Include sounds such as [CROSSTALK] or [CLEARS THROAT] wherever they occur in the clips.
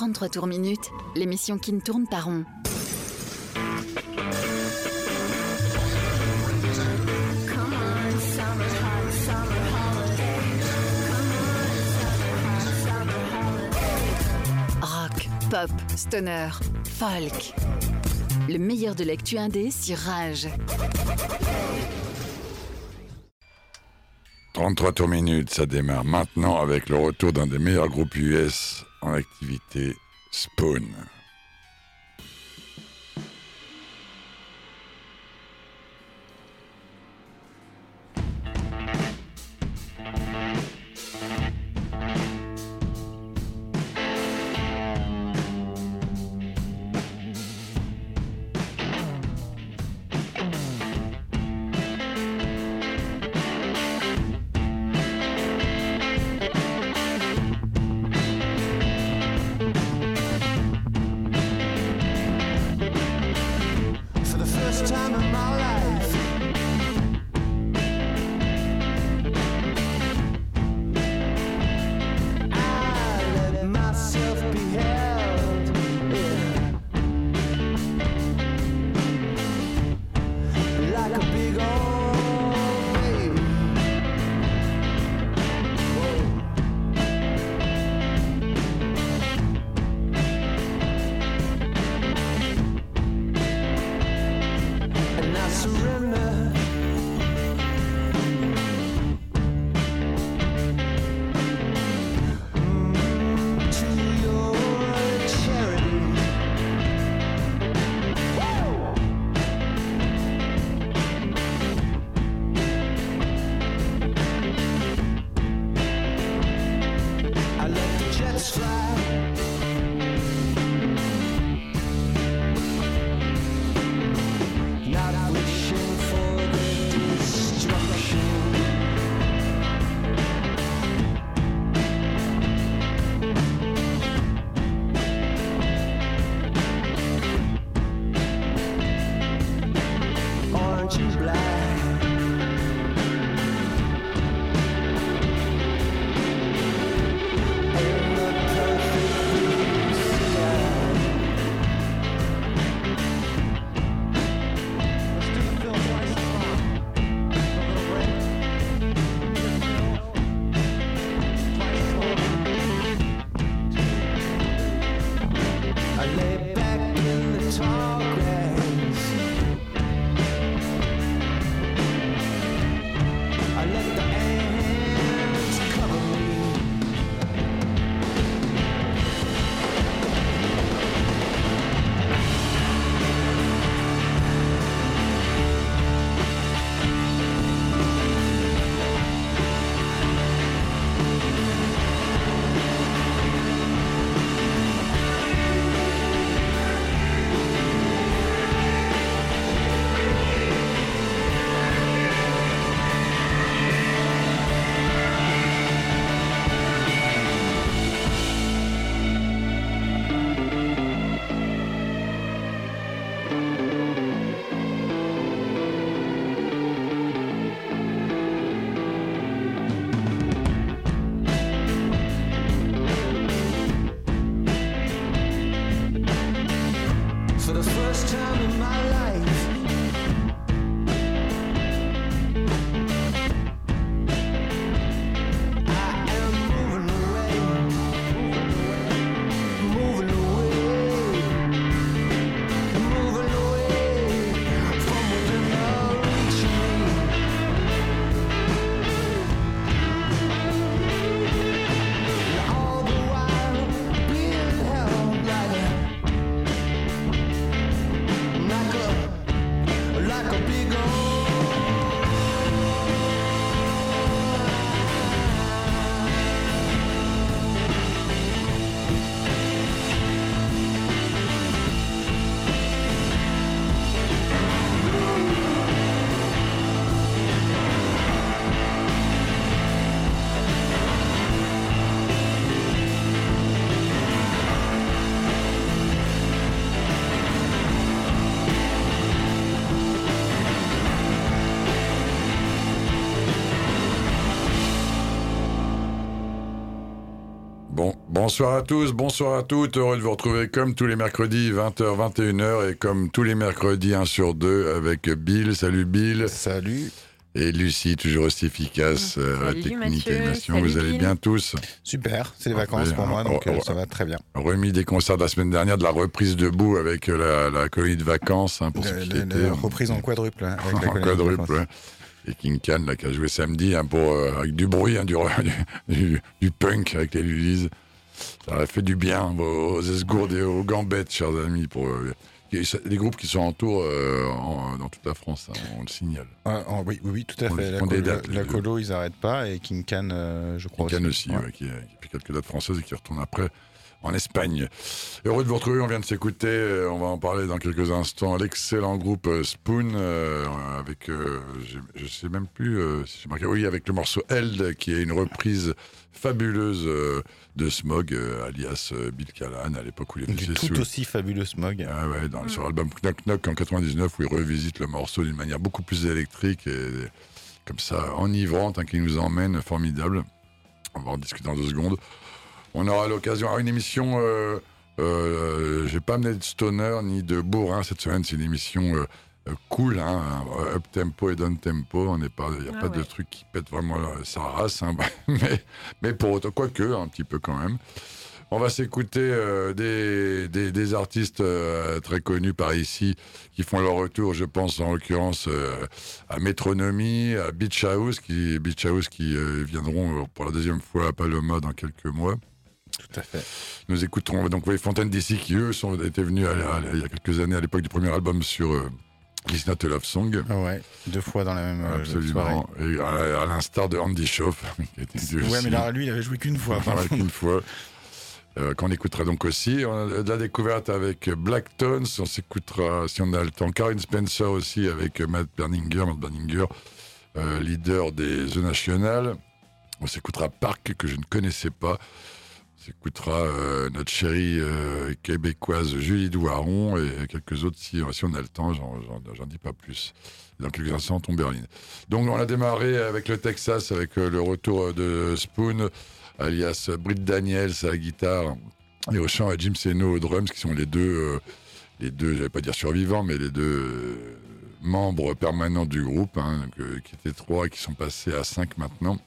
33 tours minutes, l'émission qui ne tourne pas rond. Rock, pop, stoner, folk. Le meilleur de l'actu indé sur Rage. 33 tours minutes, ça démarre maintenant avec le retour d'un des meilleurs groupes US en activité, Spawn. Bonsoir à tous, bonsoir à toutes. Heureux de vous retrouver comme tous les mercredis, 20h, 21h, et comme tous les mercredis, 1 sur 2, avec Bill. Salut Bill. Salut. Et Lucie, toujours aussi efficace Mmh. euh, à la technique Mathieu. et l'animation. Salut, Vous allez Bill. bien tous Super, c'est les vacances pour moi, donc Oh, euh, oh, ça va très bien. Remis des concerts de la semaine dernière, de la reprise debout avec euh, la, la colonie de vacances, hein, pour Le- le- la reprise en quadruple. hein, avec [LAUGHS] en quadruple. Et King Can, là, qui a joué samedi, hein, pour, euh, avec du bruit, hein, du, [LAUGHS] du, du punk avec les Lulises. Ça a fait du bien aux, esgourdes et aux gambettes, chers amis, pour euh, les groupes qui sont en tour euh, en- dans toute la France, hein, on le signale. Ah, ah, oui, oui, oui, tout à On- fait. La, colo, dates, la ils n'arrêtent pas, et King Can, euh, je crois King Can aussi, Ouais. ouais, qui, qui fait quelques dates françaises et qui retourne après en Espagne. Heureux de vous retrouver, on vient de s'écouter, euh, on va en parler dans quelques instants, l'excellent groupe euh, Spoon, euh, avec, euh, je sais même plus euh, si j'ai marqué, oui, avec le morceau Eld, qui est une reprise fabuleuse euh, de Smog, euh, alias Bill Callahan, à l'époque où il était tout sous... aussi fabuleux smog. Ah ouais, dans, sur l'album Knock Knock en 99, où il revisite le morceau d'une manière beaucoup plus électrique et comme ça, enivrante, hein, qui nous emmène, formidable. On va en discuter dans deux secondes. On aura l'occasion à une émission. Euh, euh, J'ai pas amené de stoner ni de bourrin cette semaine. C'est une émission euh, euh, cool, hein, up tempo et down tempo. On n'est pas, il n'y a Ah pas de truc qui pète vraiment euh, sa race, hein, [LAUGHS] mais, mais pour autant, quoique, un petit peu quand même. On va s'écouter euh, des, des, des artistes euh, très connus par ici qui font leur retour, je pense en l'occurrence euh, à Métronomie, à Beach House, qui, Beach House qui euh, viendront euh, pour la deuxième fois à Paloma dans quelques mois. Tout à fait. Nous écouterons donc les Fontaines d'ici qui eux sont, étaient venus à- à- il y a quelques années à l'époque du premier album sur euh, It's Not a Love Song. Ah ouais, deux fois dans la même euh, Absolument. Et à, à l'instar de Andy Schauf. [LAUGHS] qui était soirée. aussi- Ouais, mais là, lui, il avait joué qu'une fois. qu'une fois. Euh, qu'on écoutera donc aussi. On a de la découverte avec Black Tones. On s'écoutera, si on a le temps, Karen Spencer aussi avec Matt Berninger, Matt Berninger, euh, leader des The National. On s'écoutera Park, que je ne connaissais pas. On s'écoutera euh, notre chérie euh, québécoise Julie Douaron et quelques autres si, on a le temps, j'en- dis pas plus. Dans quelques instants, on Berlin. Donc on a démarré avec le Texas, avec euh, le retour de Spoon, alias Britt Daniels à la guitare et au chant et Jim Seno aux drums, qui sont les deux, les deux, j'allais pas dire survivants, mais les deux membres permanents du groupe, hein, donc, euh, qui étaient trois et qui sont passés à cinq maintenant.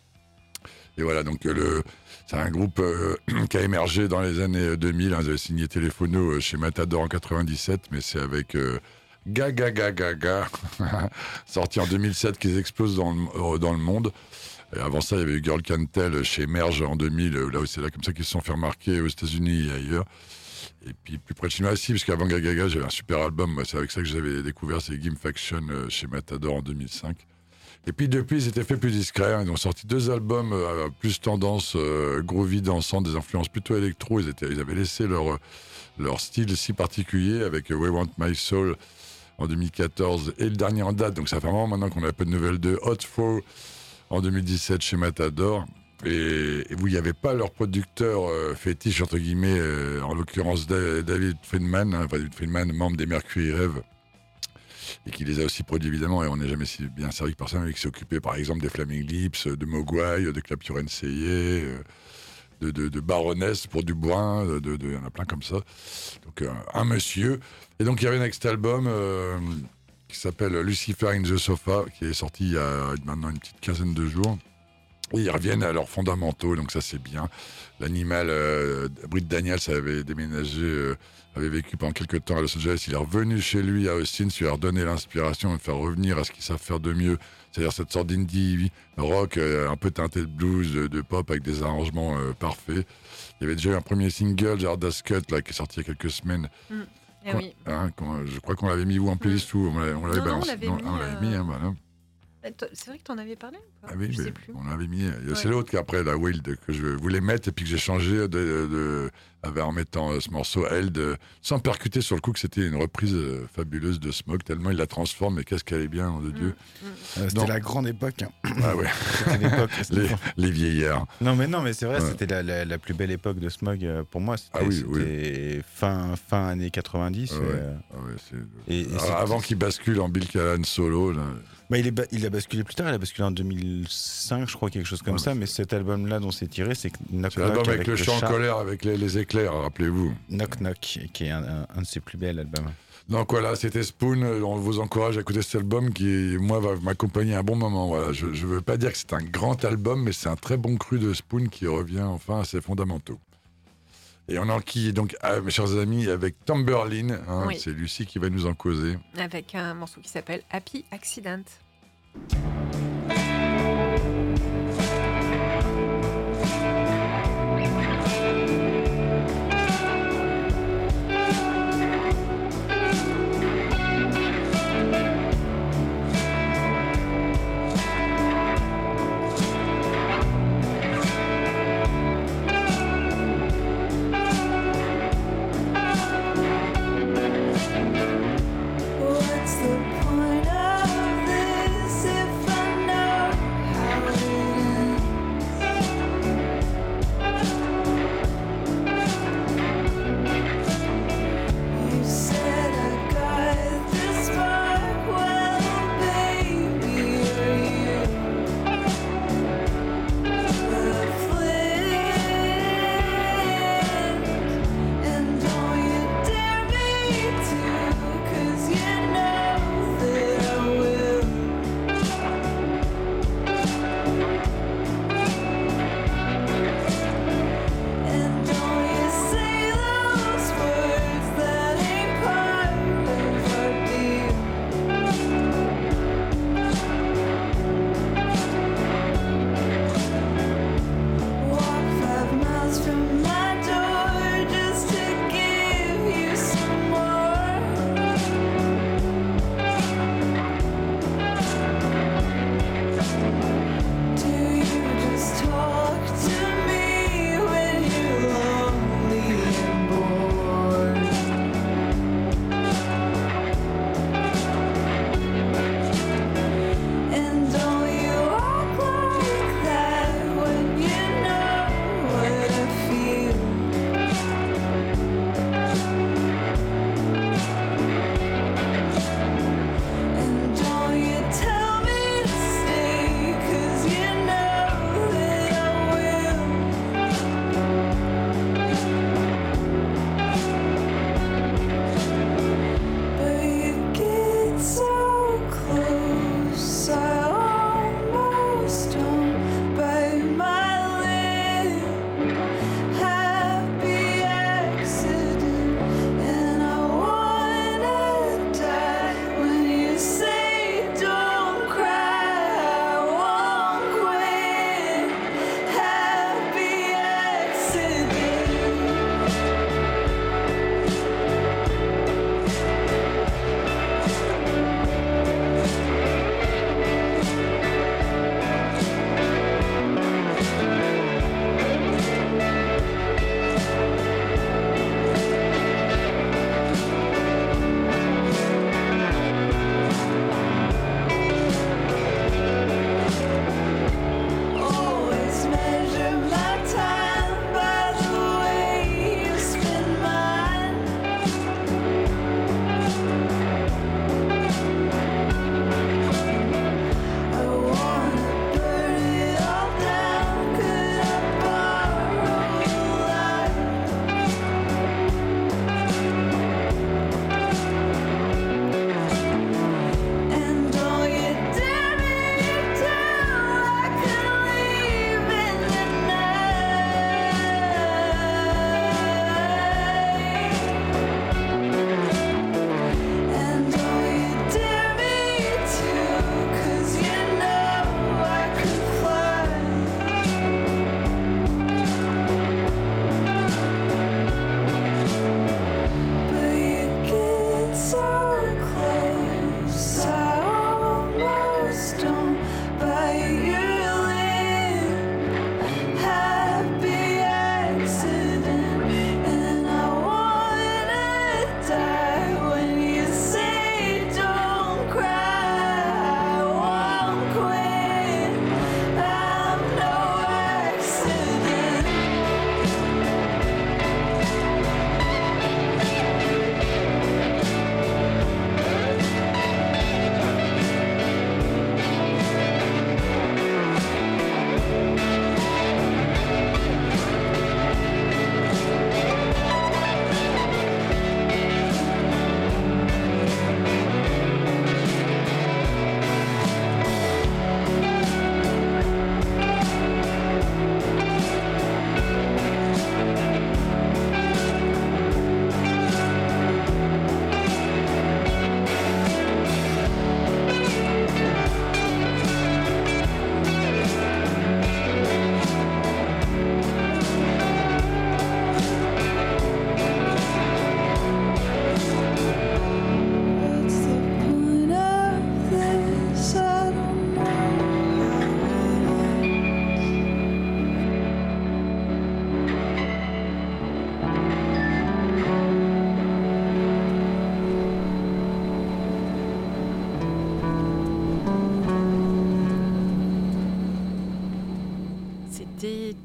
Et voilà, donc euh, le, c'est un groupe euh, [CLEARS THROAT] qui a émergé dans les années 2000. Hein, ils avaient signé euh, chez Matador en 97, mais c'est avec euh, Gaga Gaga Gaga, [LAUGHS] sorti en 2007, qu'ils explosent dans le, euh, dans le monde. Et avant ça, il y avait eu Girl Can Tell chez Merge en 2000, euh, là où c'est là comme ça qu'ils se sont fait remarquer aux États-Unis et ailleurs. Et puis plus près de chez nous aussi, parce qu'avant Gaga Gaga, j'avais un super album. Moi, C'est avec ça que j'avais découvert, c'est Game Faction chez Matador en 2005. Et puis depuis, ils étaient fait plus discrets. hein. Ils ont sorti deux albums euh, plus tendance euh, groovy, dansant, des influences plutôt électro. Ils, ils avaient laissé leur, style si particulier avec We Want My Soul en 2014 et le dernier en date. Donc ça fait vraiment maintenant qu'on a peu de nouvelles de Hot Four en 2017 chez Matador. Et, et où il n'y avait pas leur producteur euh, fétiche, entre guillemets, euh, en l'occurrence Da- David Friedman, hein, David Friedman, membre des Mercury Rêve, et qui les a aussi produits évidemment, et on n'est jamais si bien servi que ça, mais qui s'est occupé par exemple des Flaming Lips, de Mogwai, de Clapture NCA, euh, de, de, de Baroness pour Dubois, il y en a plein comme ça. Donc euh, un monsieur. Et donc il y avait un next album euh, qui s'appelle Lucifer in the Sofa, qui est sorti il y a maintenant une petite quinzaine de jours. Ils reviennent à leurs fondamentaux, donc ça c'est bien. L'animal, euh, Britt Daniels avait déménagé, euh, avait vécu pendant quelques temps à Los Angeles. Il est revenu chez lui à Austin, ça lui a redonné l'inspiration de faire revenir à ce qu'ils savent faire de mieux. C'est-à-dire cette sorte d'indie rock euh, un peu teinté de blues, de, pop avec des arrangements euh, parfaits. Il y avait déjà eu un premier single, Jardas Cut, là, qui est sorti il y a quelques semaines. Eh Qu'on- oui. hein, qu'on- je crois qu'on l'avait mis où en playlist ou on l'avait balancé on l'avait euh, mis, hein, voilà. Eh, C'est vrai que t'en avais parlé Ah oui, Je mais sais plus. on l'avait mis. C'est Ouais. l'autre qu'après, la Wild, que je voulais mettre et puis que j'ai changé de, de- avait en mettant euh, ce morceau Held, euh, sans percuter sur le coup que c'était une reprise euh, fabuleuse de Smog, tellement il la transforme, mais qu'est-ce qu'elle est bien, nom de Dieu. Euh, C'était la grande époque. hein. Ah ouais, [LAUGHS] [LAUGHS] les, les vieillards. Non, mais non, mais c'est vrai, Ouais. c'était la, la- la plus belle époque de Smog pour moi. C'était Ah oui, c'était fin, fin années 90. Ah et, ouais. Ah et- et Ah, c'est- avant qu'il bascule en Bill Callahan solo, là. Bah, il, est ba- il a basculé plus tard, il a basculé en 2005, je crois, quelque chose comme Ouais. ça. Mais cet album-là dont c'est tiré, c'est Knock c'est Knock l'album avec, le chant en chat. colère, avec les, les éclairs, rappelez-vous. Knock Knock, qui est un, un- un de ses plus bels albums. Donc voilà, c'était Spoon. On vous encourage à écouter cet album qui, moi, va m'accompagner un bon moment. Voilà. Je ne veux pas dire que c'est un grand album, mais c'est un très bon cru de Spoon qui revient enfin à ses fondamentaux. Et on enquille donc, ah, mes chers amis, avec Tamberlin. hein, Oui. C'est Lucie qui va nous en causer. Avec un morceau qui s'appelle Happy Accident.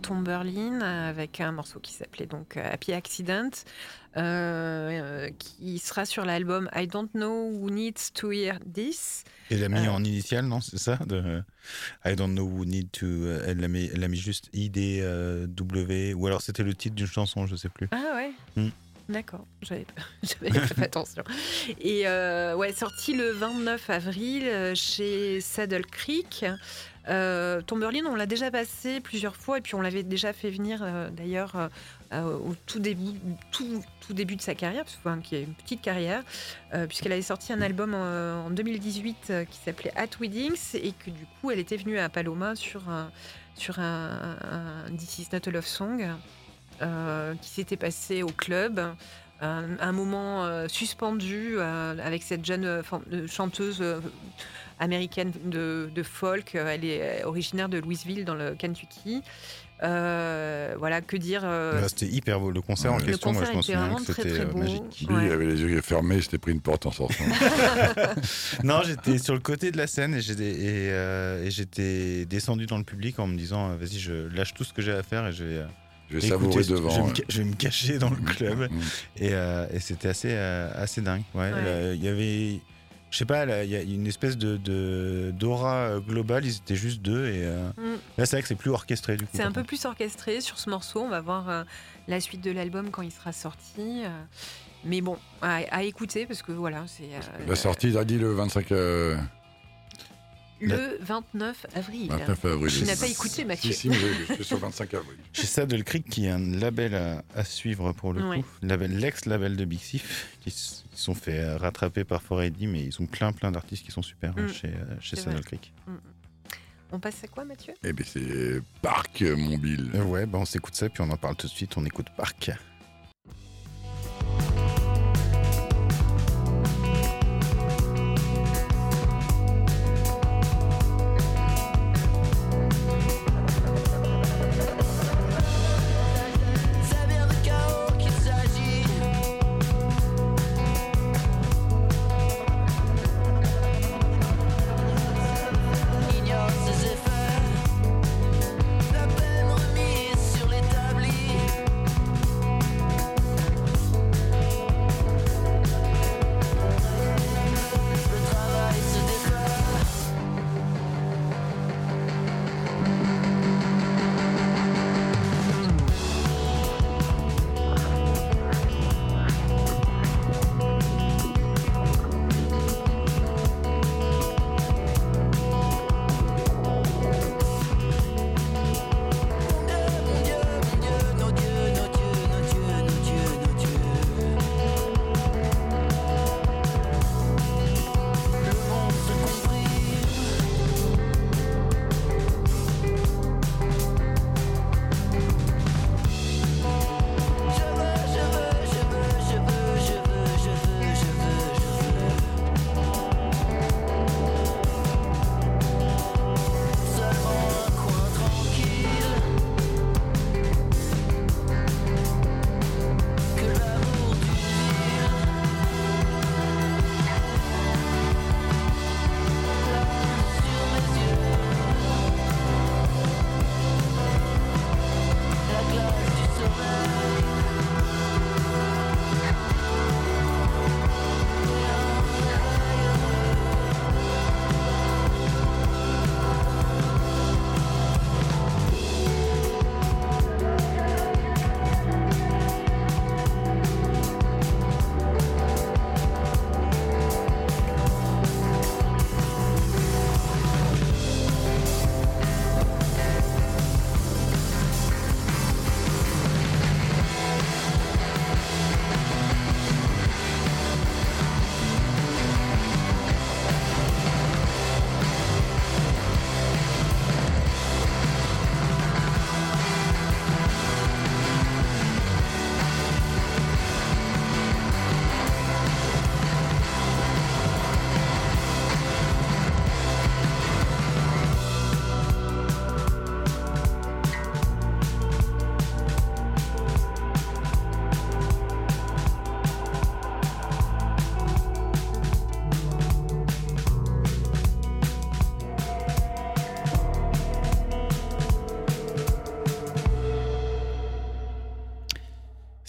Tom Berlin avec un morceau qui s'appelait donc Happy Accident, euh, qui sera sur l'album I Don't Know Who Needs to Hear This. Elle l'a mis Euh. en initial, non C'est ça de... I don't know who need to. euh, Elle l'a mis, mis juste IDW. Ou alors c'était le titre d'une chanson, je sais plus. Ah ouais Hmm. D'accord, [LAUGHS] j'avais pas, fait attention. Et euh, ouais, sorti le 29 avril euh, chez Saddle Creek. Euh, Tom Berlin, on l'a déjà passé plusieurs fois et puis on l'avait déjà fait venir euh, d'ailleurs euh, euh, au tout début, de sa carrière, parce enfin, qui a une petite carrière, puisqu'elle avait sorti un album en 2018 euh, qui s'appelait At Weddings et que du coup elle était venue à Paloma sur un, sur un, This Is Not a Love Song qui s'était passé au club. Un, un moment suspendu avec cette jeune chanteuse américaine de, de folk. Euh, Elle est originaire de Louisville dans le Kentucky. Euh, voilà, que dire euh, c'était hyper beau. Le concert en Le question, moi, je concert m'en souviens que c'était euh, magique. Lui, Ouais. il avait les yeux fermés, il s'était pris une porte en sortant. [LAUGHS] [LAUGHS] Non, j'étais sur le côté de la scène et j'étais, et, euh, et j'étais descendu dans le public en me disant euh, vas-y, je lâche tout ce que j'ai à faire et je vais, euh, Je vais écouter savourer ce- je, vais devant. me, je vais me cacher dans le club. Mm. Et, euh, et c'était assez, euh, assez dingue. Ouais, Ouais. là, Il y avait, je sais pas, il y a une espèce de, de- d'aura euh, globale. Ils étaient juste deux. Et euh, Mm. là, c'est vrai que c'est plus orchestré du coup. C'est un peu plus orchestré sur ce morceau. On va voir euh, la suite de l'album quand il sera sorti. euh. mais bon, à, à écouter parce que voilà, c'est euh, La sortie, il a dit le 25, euh, le 29 avril. 29 avril. Tu n'as pas écouté, Mathieu. Si, si, mais sur le 25 avril. [LAUGHS] Chez Saddle Creek, qui est un label à, à suivre pour le Ouais. coup, label, l'ex-label de Big Sif, qui s- qui sont fait euh, rattraper par 4AD, mais ils ont plein plein d'artistes qui sont super hein, Mm. chez, euh, chez Saddle. Creek. On passe à quoi, Mathieu? Eh bien, c'est Parc Mobile. Euh, ouais, bah on s'écoute ça, puis on en parle tout de suite. On écoute Park.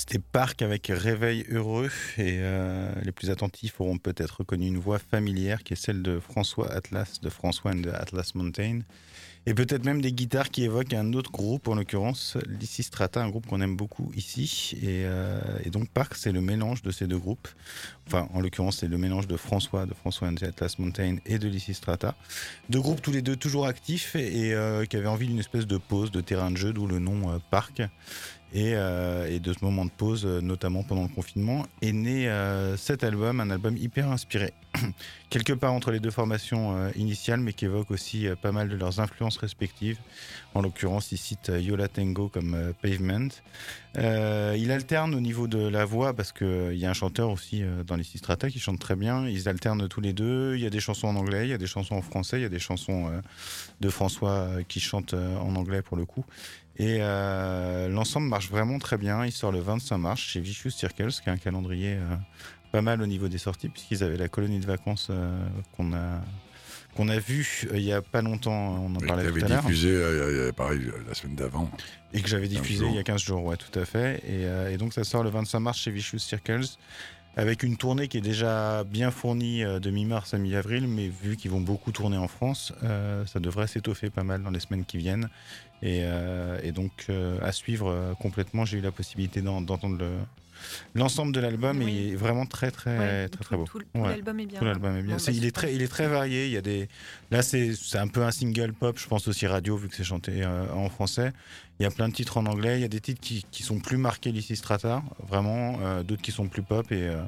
C'était Parc avec Réveil heureux et euh, les plus attentifs auront peut-être reconnu une voix familière qui est celle de François Atlas, de François and Atlas Mountain. Et peut-être même des guitares qui évoquent un autre groupe, en l'occurrence Lysistrata, un groupe qu'on aime beaucoup ici. Et, euh, donc Parc, c'est le mélange de ces deux groupes. Enfin, en l'occurrence, c'est le mélange de François, de François and Atlas Mountain et de Lysistrata. Deux groupes tous les deux toujours actifs et euh, qui avaient envie d'une espèce de pause, de terrain de jeu, d'où le nom Parc. Et, euh, et de ce moment de pause, euh, notamment pendant le confinement, est né euh, cet album, un album hyper inspiré. [CLEARS THROAT] Quelque part entre les deux formations initiales, mais qui évoque aussi pas mal de leurs influences respectives. En l'occurrence, il cite Yola Tango comme Pavement. Il alterne au niveau de la voix, parce qu'il y a un chanteur aussi dans les Sistrata qui chante très bien. Ils alternent tous les deux. Il y a des chansons en anglais, il y a des chansons en français, il y a des chansons de François qui chante en anglais pour le coup. Et euh, l'ensemble marche vraiment très bien. Il sort le 25 mars chez Vicious Circles, qui est un calendrier euh, pas mal au niveau des sorties, puisqu'ils avaient la colonie de vacances euh, qu'on a qu'on a vu il y a pas longtemps. On en parlait tout à l'heure. diffusé, pareil, la semaine d'avant. Et que j'avais 15 diffusé jours. il y a 15 jours, ouais, tout à fait. Et, et donc ça sort le 25 mars chez Vicious Circles, avec une tournée qui est déjà bien fournie de mi-mars à mi-avril, mais vu qu'ils vont beaucoup tourner en France, euh, ça devrait s'étoffer pas mal dans les semaines qui viennent. Et, euh, et donc euh, à suivre euh, complètement, j'ai eu la possibilité d'en- d'entendre le- l'ensemble de l'album, Oui. il est vraiment très très Ouais, très très beau. tout- Ouais. l'album est bien. Tout l'album est bien. Bah, il, est très, il est très varié. Il y a des... Là, c'est c'est un peu un single pop, je pense aussi radio, vu que c'est chanté euh, en français. Il y a plein de titres en anglais. Il y a des titres qui, qui sont plus marqués Lysistrata, vraiment. euh, D'autres qui sont plus pop. Et euh,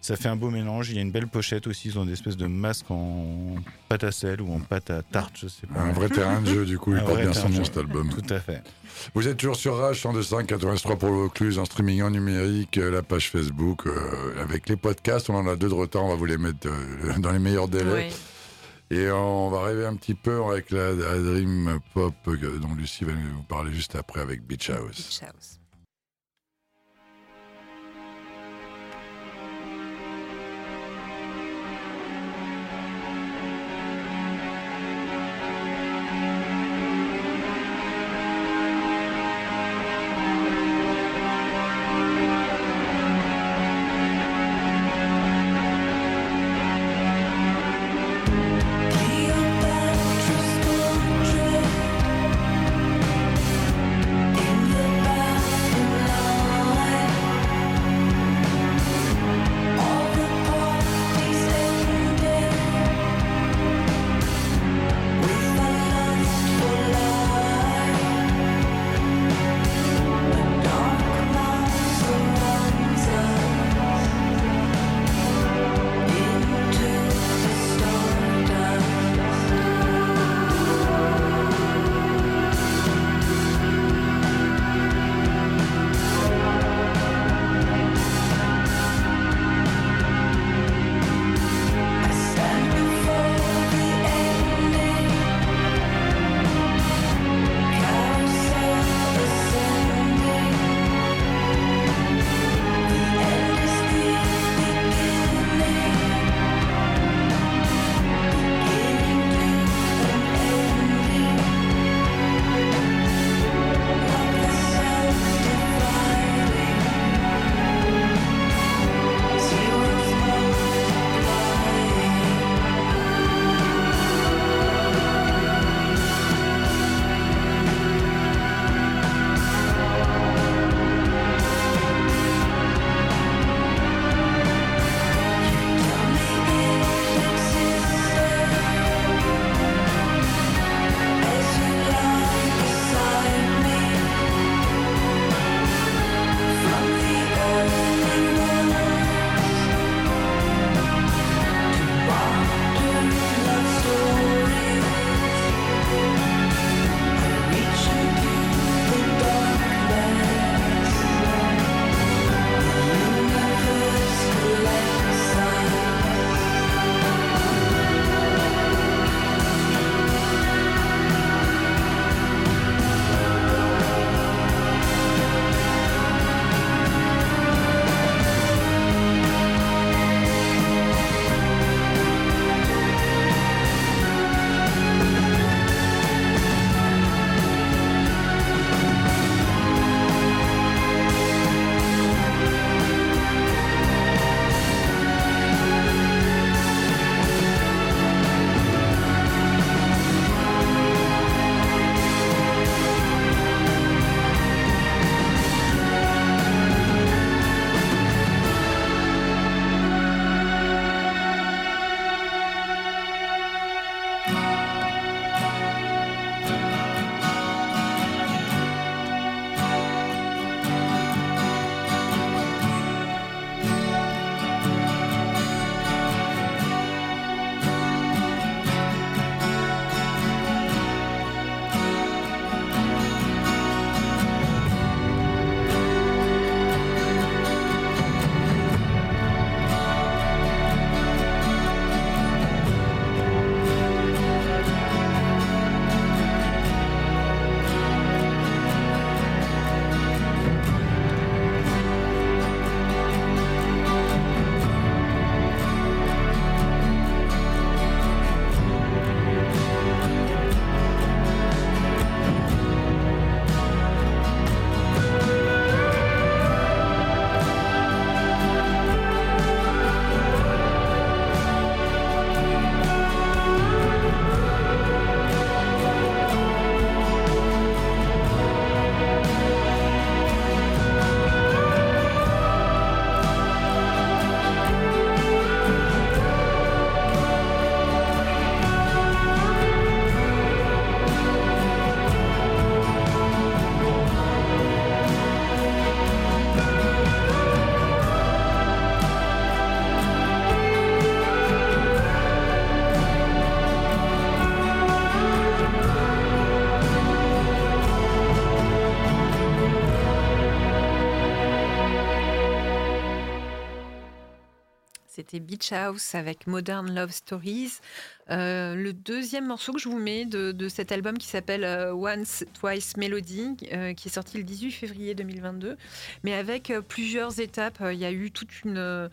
ça fait un beau mélange. Il y a une belle pochette aussi. Ils ont des espèces de masques en pâte à sel ou en pâte à tarte, je sais pas. Un vrai terrain de jeu, du coup, il porte bien son nom, cet album. Tout à fait. Vous êtes toujours sur Rage 102.5 83 pour le Vaucluse, en streaming en numérique, euh, la page Facebook. euh, avec les podcasts, on en a deux de retard, on va vous les mettre euh, dans les meilleurs délais. Ouais. Et on va rêver un petit peu avec la, Dream Pop euh, dont Lucie va nous parler juste après avec Beach. Beach House. Beach House avec Modern Love Stories. Euh, le deuxième morceau que je vous mets de, de cet album qui s'appelle euh, Once Twice Melody, euh, qui est sorti le 18 février 2022, mais avec plusieurs étapes. Il y a eu toute une,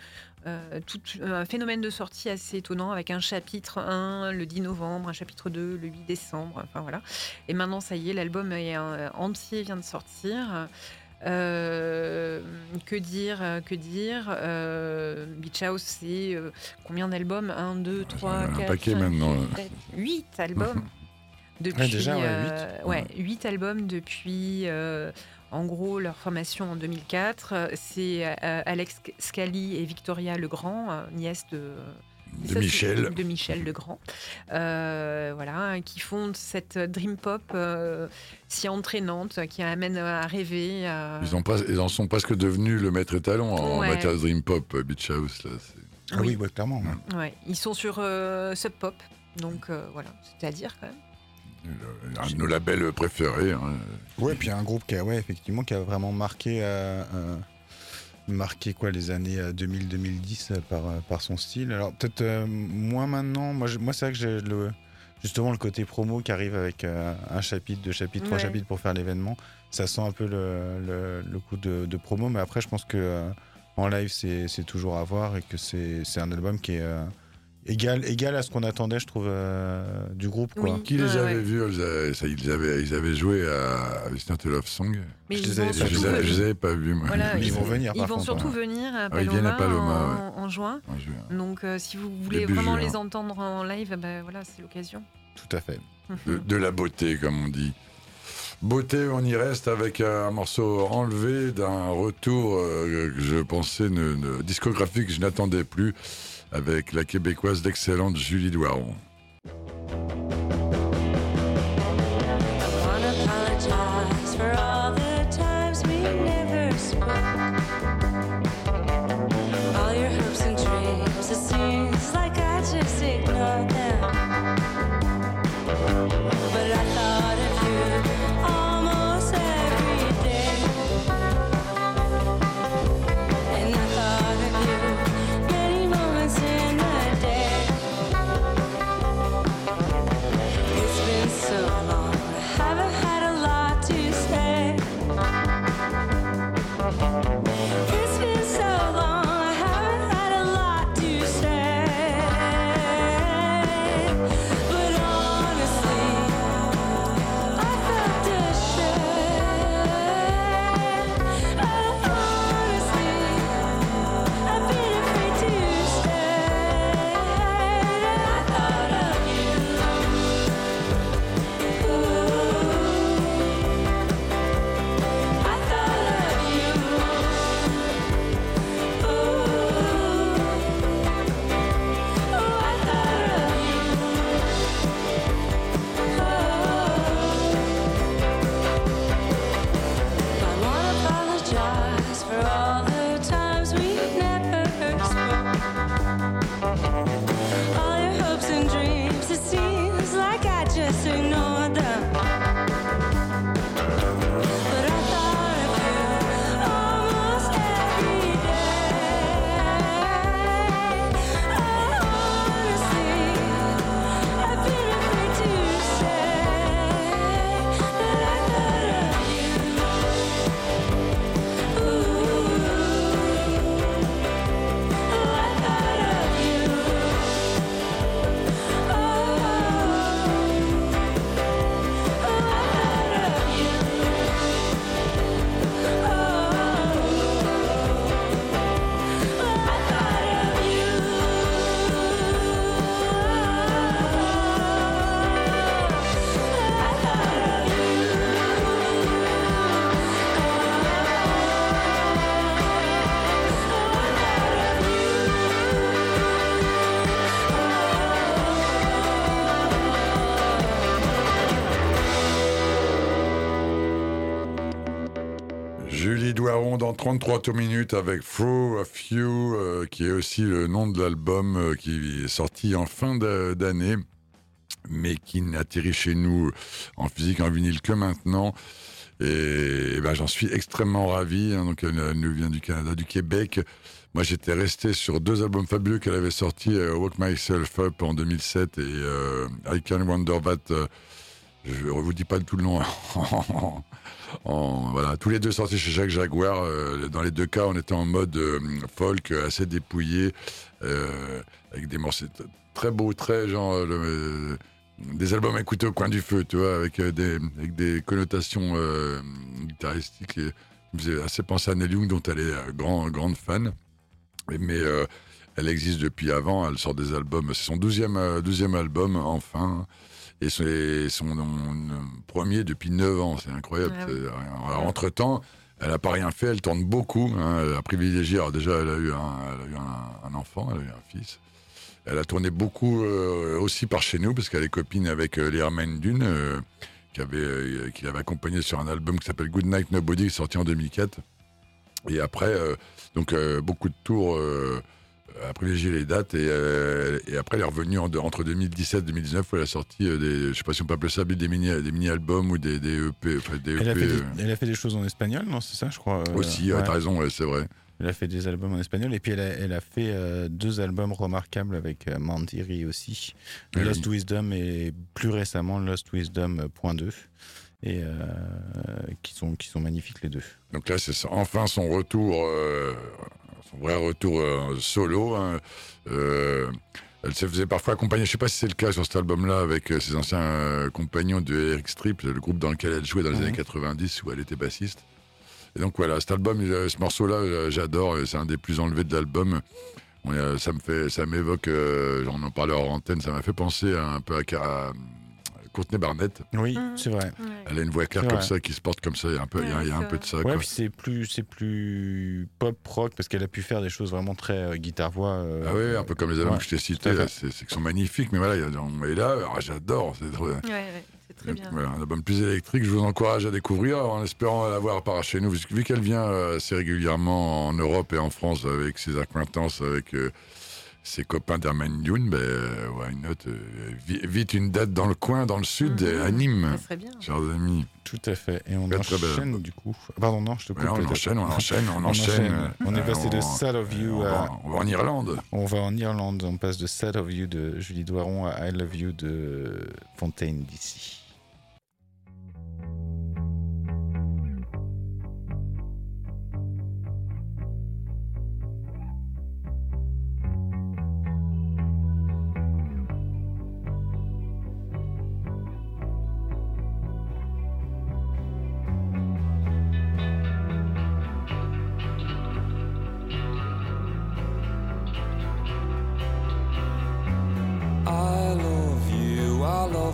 tout un phénomène de sortie assez étonnant avec un chapitre 1 le 10 novembre, un chapitre 2 le 8 décembre, enfin voilà. Et maintenant, ça y est, l'album entier vient de sortir. Euh, que dire, euh, que dire euh, Beach House, c'est euh, combien d'albums? 1, 2, 3, un 4, paquet maintenant, là. 8 albums. [LAUGHS] Depuis, Ouais, déjà, ouais, euh, albums depuis, euh, en gros, leur formation en 2004. Euh, C'est euh, Alex Scali et Victoria Legrand, euh, nièce de, De ça, Michel. De Michel Legrand. Euh, voilà, qui font cette dream pop euh, si entraînante, qui amène à rêver. à- Ils, ont pas, ils en sont presque devenus le maître étalon en Ouais. matière de Dream Pop, euh, Beach House. Là, Ah oui, Oui. ouais, clairement. ouais. Ouais, ils sont sur euh, Sub Pop, donc euh, voilà, c'est à dire quand même. un de nos labels préférés. hein. Ouais, puis un groupe qui a, ouais, effectivement, qui a vraiment marqué, euh, euh, marqué quoi, les années euh, 2000-2010 euh, par, euh, par son style. Alors peut-être euh, moins maintenant. Moi, je- moi c'est vrai que j'ai le, justement le côté promo qui arrive avec euh, un chapitre, deux chapitres, trois chapitres pour faire l'événement. Ça sent un peu le, le, le coup de, de promo, mais après, je pense que euh, en live, c'est toujours à voir et que c'est c'est un album qui est euh, égal, égal à ce qu'on attendait, je trouve, euh, du groupe. Quoi. Oui. Qui les Ouais, avait ouais. vus ils avaient, ils, avaient, ils avaient joué à, à It's Not a Love Song. Mais Je les avais Je les, avais- vus. je les avais pas vus, moi. voilà, Ils vont venir, Ils par vont contre, surtout hein. venir à Ah, ils viennent à Paloma, Paloma, en, en juin. En juin. Donc, euh, si vous voulez Début vraiment juin. les entendre en live, ben voilà, c'est l'occasion. Tout à fait. de, de la beauté, comme on dit. Beauté, on y reste avec un morceau enlevé d'un retour euh, que je pensais ne, ne- discographique que je n'attendais plus avec la québécoise d'excellente Julie Douaron. 33 tours minutes avec Throw a Few, euh, qui est aussi le nom de l'album euh, qui est sorti en fin d'année, mais qui n'atterrit chez nous en physique, en vinyle que maintenant. Et, eh ben, j'en suis extrêmement ravi. hein. donc, elle, nous vient du Canada, du Québec. Moi, j'étais resté sur deux albums fabuleux qu'elle avait sortis, euh, Walk Myself Up en 2007 et euh, I Can Wonder That. je ne vous dis pas tout le nom. [LAUGHS] Tous les deux sortis chez Jacques Jaguar. euh, dans les deux cas, on était en mode euh, folk, euh, assez dépouillé, avec des morceaux très beaux, très genre des albums à écouter au coin du feu, tu vois, avec des, connotations guitaristiques et, me faisaient assez penser à Neil Young, dont elle est euh, grand, grande fan. Mais elle existe depuis avant. Elle sort des albums. C'est son douzième, euh, douzième album, enfin. Et c'est son euh, premier depuis 9 ans. C'est incroyable. Ah oui. C'est- alors, entre-temps, elle n'a pas rien fait. Elle tourne beaucoup. hein. Elle a privilégié. Alors, déjà, elle a eu un, elle a eu un, un enfant. Elle a eu un fils. Elle a tourné beaucoup euh, aussi par chez nous, parce qu'elle est copine avec euh, les Dune, euh, qui, avait, euh, qui l'avait accompagné sur un album qui s'appelle Good Night Nobody, sorti en 2004. Et après, euh, donc euh, beaucoup de tours euh, à privilégier les dates. Et, euh, et après, elle est revenue en- entre 2017 et 2019, où elle a sorti euh, des, je sais pas si on peut appeler ça, des mini, des mini-albums ou des, des EP. Enfin, des Elle a, EP, fait des, euh, elle a fait des choses en espagnol, non C'est ça, je crois. euh, aussi, ouais, t'as raison, ouais, c'est vrai. Elle a fait des albums en espagnol et puis elle a, elle a fait euh, deux albums remarquables avec euh, Mandiri aussi. Lost oui. Wisdom et plus récemment Lost Wisdom euh, point .2 et euh, qui sont qui sont magnifiques les deux. Donc là, c'est enfin son retour, euh, son vrai retour euh, solo. hein. Euh, elle se faisait parfois accompagner, je sais pas si c'est le cas sur cet album-là, avec euh, ses anciens compagnons de Eric Strip, le groupe dans lequel elle jouait dans les Mhm. années 90, où elle était bassiste. Et donc voilà, cet album, ce morceau-là, j'adore, c'est un des plus enlevés de l'album. Ça me fait, ça m'évoque, j'en en parlais en antenne, ça m'a fait penser un peu à, à Courtney Barnett. Oui, Mhm. c'est vrai. Elle a une voix claire comme vrai. ça, qui se porte comme ça. Il y a un peu, il y a, il y a un peu de ça. Ouais, c'est plus c'est plus pop rock parce qu'elle a pu faire des choses vraiment très euh, guitare voix. Ah oui, un peu comme les albums ouais, que je t'ai cités, c'est qu'ils sont magnifiques, mais voilà, il y a- et là, ah, j'adore. c'est trop- Ouais, ouais, c'est très bien. Voilà, un album plus électrique, je vous encourage à découvrir en espérant la voir par chez nous, vu qu'elle vient euh, assez régulièrement en Europe et en France avec ses acquaintances, avec euh, ses copains d'Herman Dune, ben, why not euh, vi- Vite une date dans le coin, dans le sud, Mhm. à Nîmes, Ça serait bien. chers amis. Tout à fait. Et on Très, enchaîne du coup. Pardon, non, je te coupe. Ouais, on enchaîne, on enchaîne, on, [LAUGHS] On enchaîne. enchaîne. On est Euh, passé de Sad of You on à- va, on va en Irlande. On va en Irlande, on passe de Sad of You de Julie Doiron à I Love You de Fontaine d'ici.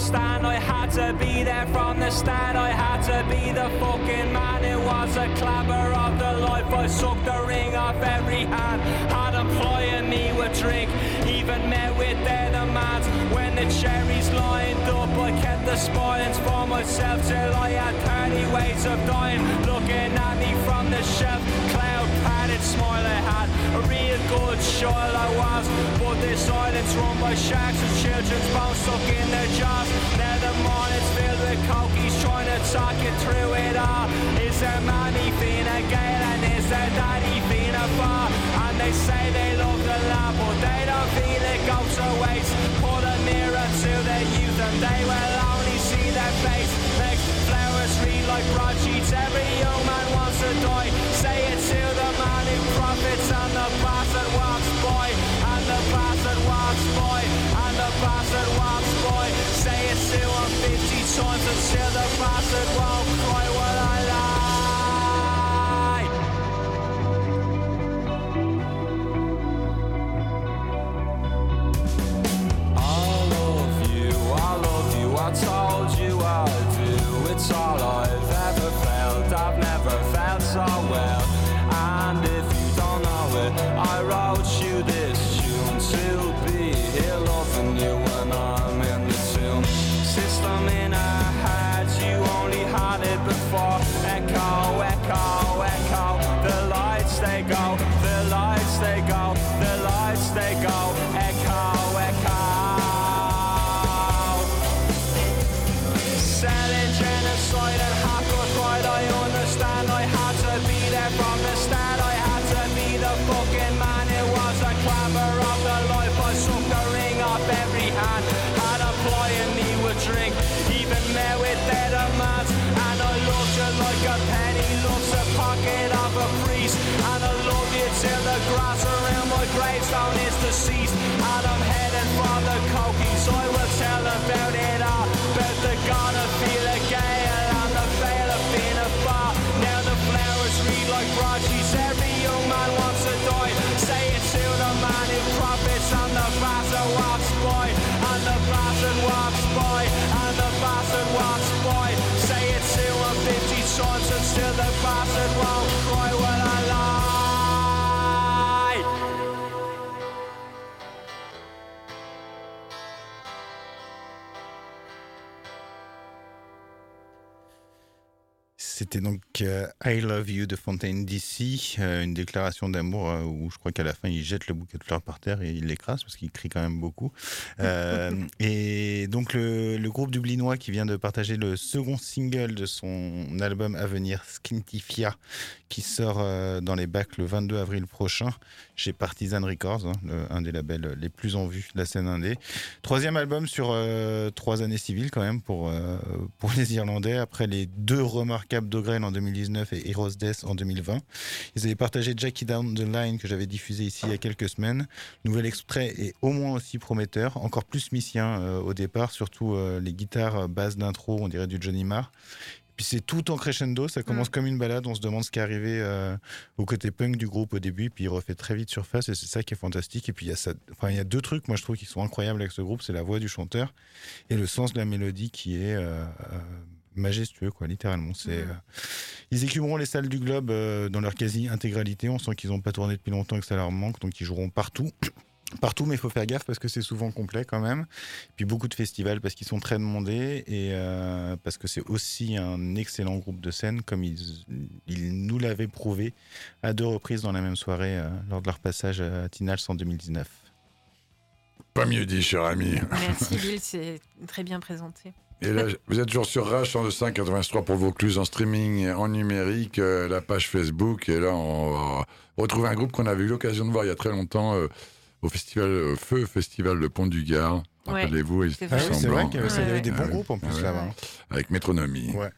I. I had to be there from the start. I had to be the fucking man It was a clapper of the life. I sucked the ring off every hand. Had employing me with drink, even met with their demands. When the cherries lined up, I kept the spoilings for myself till I had 30 ways of dying. Looking at me from the shelf, cloud smile I had. A real good child I was, but this island's run by sharks and children's bones stuck in their jaws. Now the morning's filled with cokies trying to talk you through it all. Is there mommy Fina Gale and is there daddy Fina Bar? And they say they love the lab, but they don't feel it go to waste. Put a mirror to their youth and they will only see their face. Makes flowers read like broadsheets. Every young man wants to die. Say profits and the bastard walks boy And the bastard walks by. And the bastard walks by. Say it to him 50 times until the bastard won't cry. What I lie. I love you, I love you, I told you I do. It's all I've ever felt, I've never felt And I love you till the grass around my gravestone is deceased. C'était donc euh, I Love You de Fontaine DC, euh, une déclaration d'amour euh, où je crois qu'à la fin il jette le bouquet de fleurs par terre et il l'écrase parce qu'il crie quand même beaucoup. [LAUGHS] Et donc le, le groupe dublinois qui vient de partager le second single de son album à venir, Skintifia, qui sort euh, dans les bacs le 22 avril prochain chez Partisan Records, hein, un des labels les plus en vue de la scène indé. Troisième album sur euh, trois années civiles quand même pour, euh, pour [LAUGHS] les Irlandais, après les deux remarquables Dogrel en 2019 et Heroes Death en 2020. Ils avaient partagé Jackie Down the Line que j'avais diffusé ici il y a quelques semaines. Nouvel extrait est au moins aussi prometteur, encore plus euh, au départ, surtout les guitares basses d'intro, on dirait du Johnny Marr. Puis c'est tout en crescendo, ça commence comme une balade, on se demande ce qui est arrivé euh, au côté punk du groupe au début, puis il refait très vite surface et c'est ça qui est fantastique. Et puis il y a ça, enfin il y a deux trucs, moi je trouve qui sont incroyables avec ce groupe, c'est la voix du chanteur et le sens de la mélodie qui est euh, euh, majestueux quoi, littéralement. C'est, euh, ils écumeront les salles du globe dans leur quasi-intégralité. On sent qu'ils n'ont pas tourné depuis longtemps et que ça leur manque, donc ils joueront partout. Partout, mais il faut faire gaffe parce que c'est souvent complet quand même. Puis beaucoup de festivals parce qu'ils sont très demandés et euh, parce que c'est aussi un excellent groupe de scène, comme ils, ils nous l'avaient prouvé à deux reprises dans la même soirée euh, lors de leur passage à Tinals en 2019. Pas mieux dit, cher ami. Merci [LAUGHS] Bill, c'est très bien présenté. Et là, vous êtes toujours sur Rage 105 83 pour Vaucluse en streaming, en numérique, euh, la page Facebook. Et là, on va retrouver un groupe qu'on avait eu l'occasion de voir il y a très longtemps euh, au festival euh, Feu Festival de Pont du Gard. Rappelez-vous, ils c'est étaient vrai. Ah oui, c'est vrai qu'il y avait, Ouais, il y avait des bons Ah groupes en plus Ah ouais. là-bas. avec Métronomie. Ouais.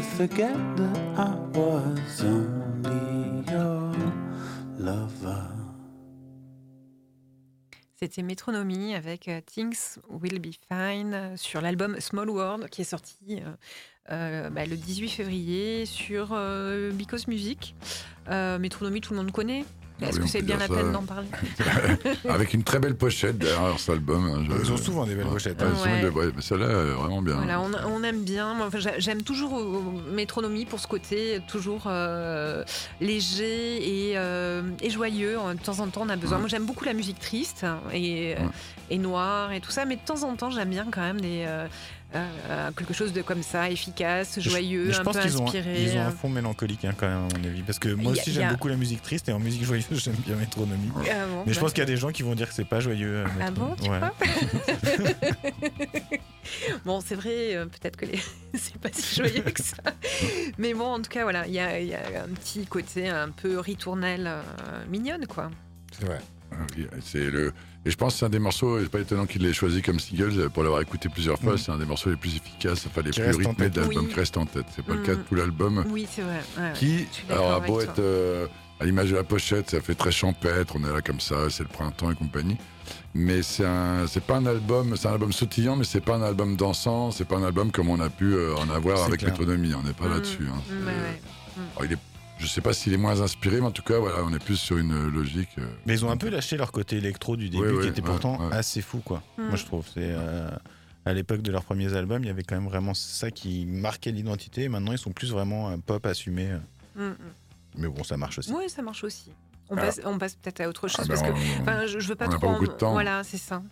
Forget that I was only your lover. C'était Métronomie avec euh, Things Will Be Fine euh, sur l'album Small World qui est sorti euh, bah, le 18 février sur Because Music. Euh, Métronomie, tout le monde connaît. Ah Est-ce oui, que on c'est bien la peine d'en parler [LAUGHS] Avec une très belle pochette derrière cet album. hein, je- Ils ont souvent des belles Ouais, pochettes, ouais, hein. souvent Ouais. des- ouais, mais celle-là, est vraiment bien. Voilà, on, on aime bien. Enfin, J'aime toujours euh, Métronomie pour ce côté toujours euh, léger et, euh, et joyeux. De temps en temps, on a besoin. Ouais. Moi, j'aime beaucoup la musique triste et, Ouais. et noire et tout ça, mais de temps en temps, j'aime bien quand même des, euh, euh, quelque chose de comme ça, efficace, joyeux, je un pense peu ont, inspiré. ils ont un fond mélancolique hein, quand même à mon avis. Parce que moi a- aussi j'aime a- beaucoup la musique triste et en musique joyeuse [LAUGHS] j'aime bien Métronomie. Ah bon, Mais je bah, pense qu'il y a des gens qui vont dire que c'est pas joyeux. euh, Ah bon, tu Ouais. crois [LAUGHS] Bon, c'est vrai, euh, peut-être que les... [LAUGHS] c'est pas si joyeux que ça. Mais bon, en tout cas, voilà, il y a, il y a un petit côté un peu ritournelle euh, mignonne, quoi. C'est vrai. Ah C'est le... Et je pense que c'est un des morceaux, c'est pas étonnant qu'il l'ait choisi comme single, euh, pour l'avoir écouté plusieurs fois, Mm. c'est un des morceaux les plus efficaces, enfin les Qui plus rythmés de l'album, Oui. qui reste en tête. C'est pas le Mm. cas de tout l'album. Oui, c'est vrai. ouais, ouais. Qui, alors, a beau toi. être euh, à l'image de la pochette, ça fait très champêtre, on est là comme ça, c'est le printemps et compagnie. Mais c'est un, c'est pas un album, c'est un album sautillant, mais c'est pas un album dansant, c'est pas un album comme on a pu euh, en avoir C'est avec clair. Métronomie, on n'est pas Mm. là-dessus. hein. Mm, C'est- ouais, ouais. alors, il est, je sais pas s'il est moins inspiré, mais en tout cas, voilà, on est plus sur une logique. euh, Mais ils ont un peu lâché leur côté électro du début Ouais, qui ouais, était pourtant ouais. assez fou quoi. Mm. Moi je trouve. C'est euh, à l'époque de leurs premiers albums, il y avait quand même vraiment ça qui marquait l'identité. Et maintenant ils sont plus vraiment un pop assumé. Mm, mm. Mais bon, ça marche aussi. Oui, ça marche aussi. On Ah. passe, on passe peut-être à autre ah chose ben, parce que. on- Enfin, je, je veux pas on n'a trop. pas beaucoup en- de temps. Voilà, c'est ça.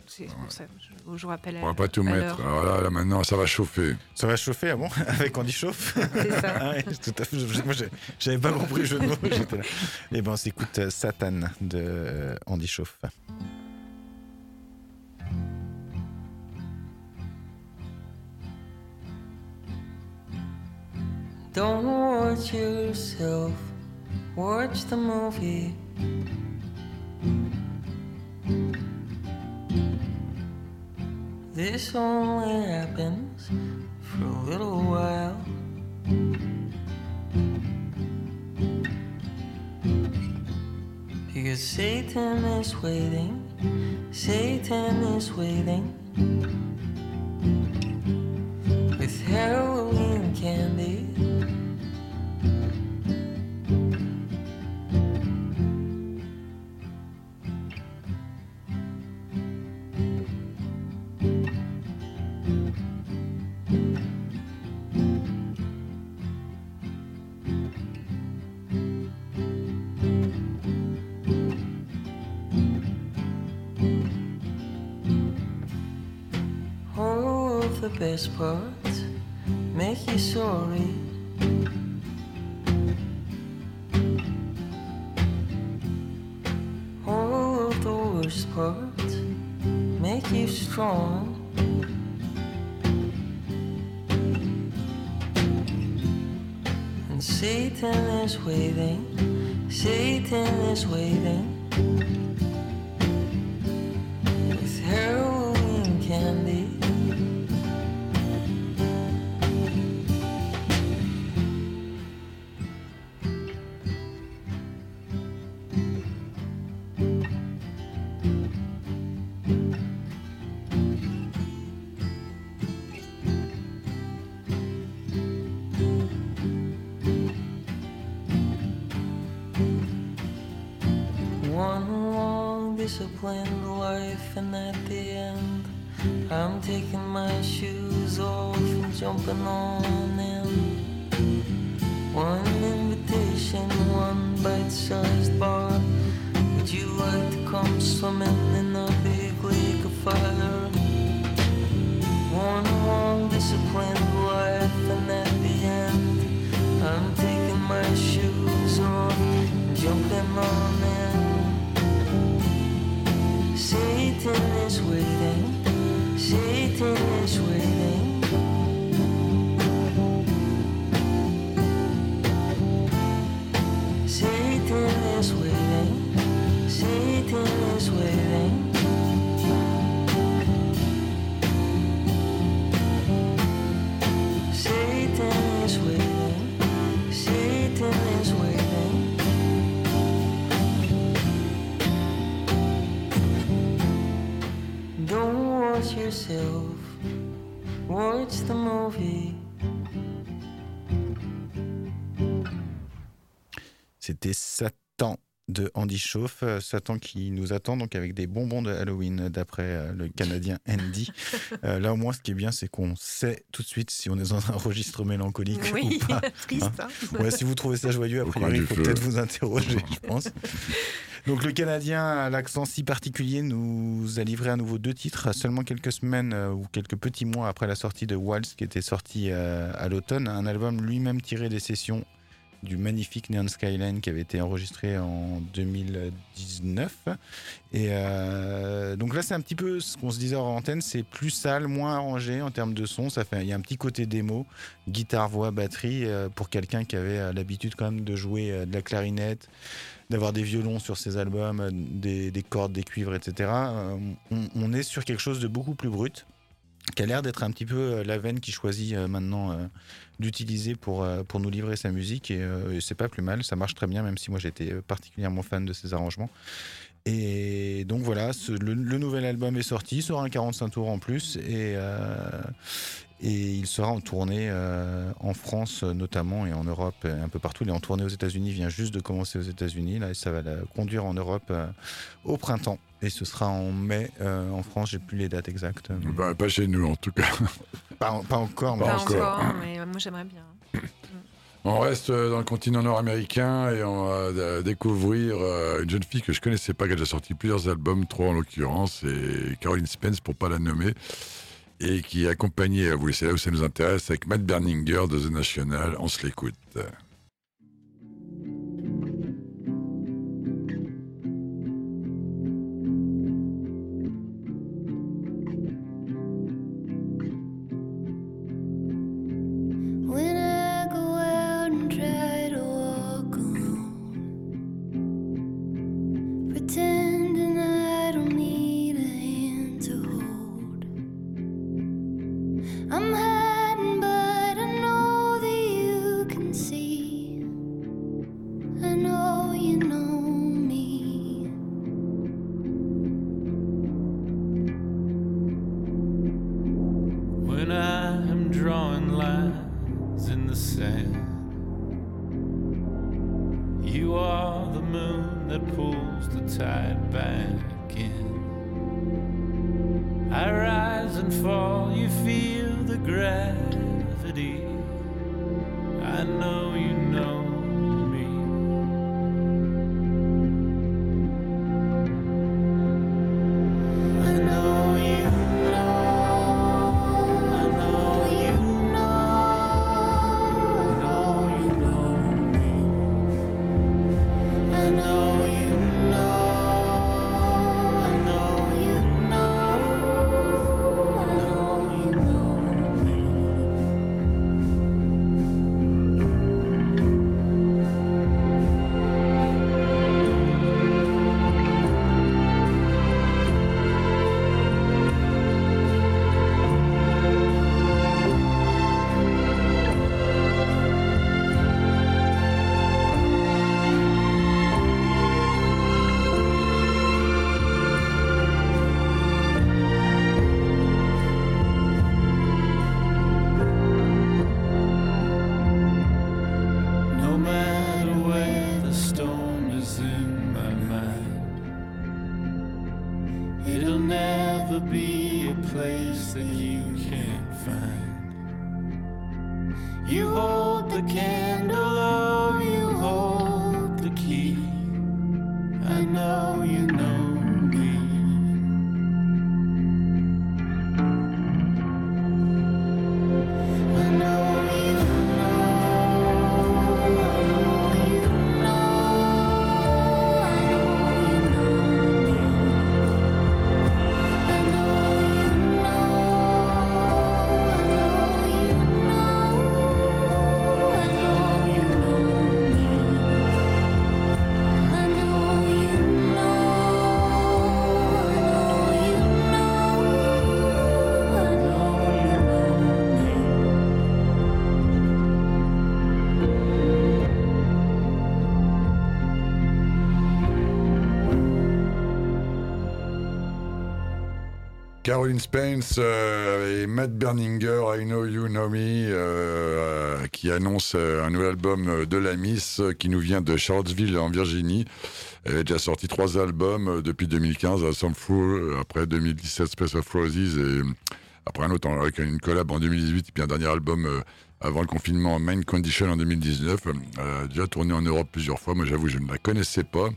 Pour ça. Je, je vous rappelle. on va pas tout mettre. Alors là, là, maintenant, ça va chauffer. Ça va chauffer, ah bon [LAUGHS] Avec Andy Chauffe C'est ça. [LAUGHS] Ah ouais, tout à fait. Moi, j'avais pas compris le jeu de mots. [LAUGHS] là. Eh ben, on s'écoute euh, Satan de euh, Andy Chauffe. Don't watch yourself, watch the movie. This only happens for a little while. Because Satan is waiting, Satan is waiting with Halloween best parts make you sorry. Of the worst parts make you strong. And Satan is waiting, Satan is waiting disciplined life, and at the end, I'm taking my shoes off and jumping on in. One invitation, one bite sized C'était Satan de Andy Chauffe. Euh, Satan qui nous attend donc avec des bonbons de Halloween d'après euh, le Canadien Andy. [LAUGHS] Euh, là au moins ce qui est bien c'est qu'on sait tout de suite si on est dans un registre mélancolique Oui, ou pas. [LAUGHS] triste. hein. Ouais, si vous trouvez ça joyeux, a Au priori, coin il faut peut-être vous interroger, je pense. [LAUGHS] Donc le Canadien à l'accent si particulier nous a livré à nouveau deux titres seulement quelques semaines euh, ou quelques petits mois après la sortie de Waltz qui était sorti euh, à l'automne, un album lui-même tiré des sessions du magnifique Neon Skyline qui avait été enregistré en 2019. Et euh, donc là, c'est un petit peu ce qu'on se disait en antenne, c'est plus sale, moins arrangé en termes de son. Ça fait, il y a un petit côté démo, guitare, voix, batterie, euh, pour quelqu'un qui avait euh, l'habitude quand même de jouer de la clarinette, d'avoir des violons sur ses albums, des, des cordes, des cuivres, etc. On est sur quelque chose de beaucoup plus brut qui a l'air d'être un petit peu euh, la veine qui choisit euh, maintenant euh, d'utiliser pour, pour nous livrer sa musique et, c'est pas plus mal, ça marche très bien même si moi j'étais particulièrement fan de ses arrangements. Et donc voilà, le, nouvel album est sorti, sera un 45 tours en plus et, et il sera en tournée euh, en France euh, notamment et en Europe et un peu partout. Il est en tournée aux États-Unis, il vient juste de commencer aux États-Unis là et ça va la conduire en Europe euh, au printemps. Et ce sera en mai euh, en France, j'ai plus les dates exactes. mais- Bah, pas chez nous, en tout cas. [LAUGHS] pas, pas encore, mais Pas Pas encore. encore, mais moi j'aimerais bien. [CLEARS THROAT] On reste euh, dans le continent nord-américain et on va euh, découvrir euh, une jeune fille que je connaissais pas, qui a déjà sorti plusieurs albums, trois en l'occurrence, et Caroline Spence pour pas la nommer, et qui est accompagnée, vous c'est là où ça nous intéresse, avec Matt Berninger de The National. On se l'écoute. Caroline Spence euh, et Matt Berninger, I Know You Know Me, euh, euh, qui annonce euh, un nouvel album de la Miss euh, qui nous vient de Charlottesville en Virginie. Elle a déjà sorti trois albums euh, depuis 2015, à Some Fool, après 2017 Space of Roses et après un autre avec une collab en 2018 et puis un dernier album euh, avant le confinement Main Condition en 2019. Elle a déjà tourné en Europe plusieurs fois. Moi j'avoue je ne la connaissais pas.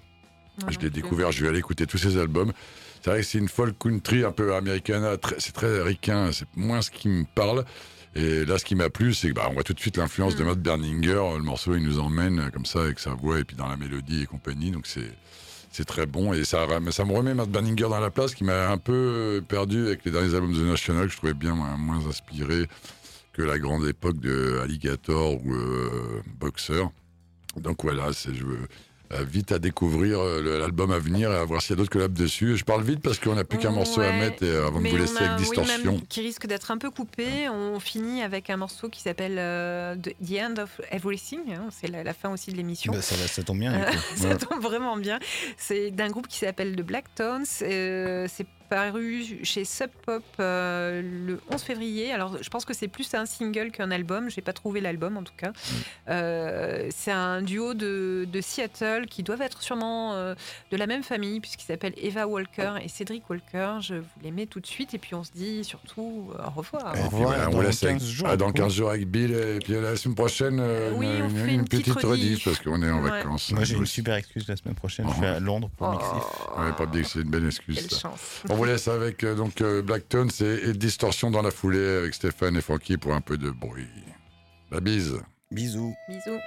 Je l'ai découvert, je vais aller écouter tous ses albums. C'est vrai que c'est une folk country un peu américaine, très- c'est très ricain, c'est moins ce qui me parle. Et là, ce qui m'a plu, c'est que bah, voit tout de suite l'influence de Matt Berninger. Le morceau, il nous emmène euh, comme ça avec sa voix et puis dans la mélodie et compagnie. Donc c'est c'est très bon et ça, ça me remet Matt Berninger dans la place qui m'a un peu perdu avec les derniers albums de The National que je trouvais bien moins, moins inspiré que la grande époque de Alligator ou euh, Boxer. Donc voilà, c'est je veux vite à découvrir euh, l'album à venir et à voir s'il y a d'autres collabs dessus. Je parle vite parce qu'on n'a plus qu'un morceau à mettre et, euh, avant de vous laisser a- avec oui, Distorsion. même qui risque d'être un peu coupé. On finit avec un morceau qui s'appelle euh, The End of Everything. hein. C'est la, la fin aussi de l'émission. Bah, ça, tombe bien. Euh, [LAUGHS] ça Ouais. tombe vraiment bien. C'est d'un groupe qui s'appelle The Black Tones. Euh, c'est paru chez Sub Pop euh, le 11 février. Alors, je pense que c'est plus un single qu'un album. J'ai pas trouvé l'album en tout cas. Euh, c'est un duo de, de Seattle qui doivent être sûrement euh, de la même famille puisqu'ils s'appellent Eva Walker et Cédric Walker. Je vous les mets tout de suite et puis on se dit surtout au revoir. Au revoir, voilà, on dans vous laisse avec- 15 jours, ah, dans du coup. 15 jours avec Bill et puis la semaine prochaine euh, Oui, une, on une- fait une une petite petite rediff parce qu'on est en Ouais. vacances. Moi, j'ai une super excuse la semaine prochaine. Je Oh. vais à Londres pour mixer. Ouais, pas de c'est une belle excuse. Quelle ça. chance. On vous laisse avec euh, donc euh, Blacktones et, et Distorsion dans la foulée avec Stéphane et Francky pour un peu de bruit. La bise. Bisous. Bisous.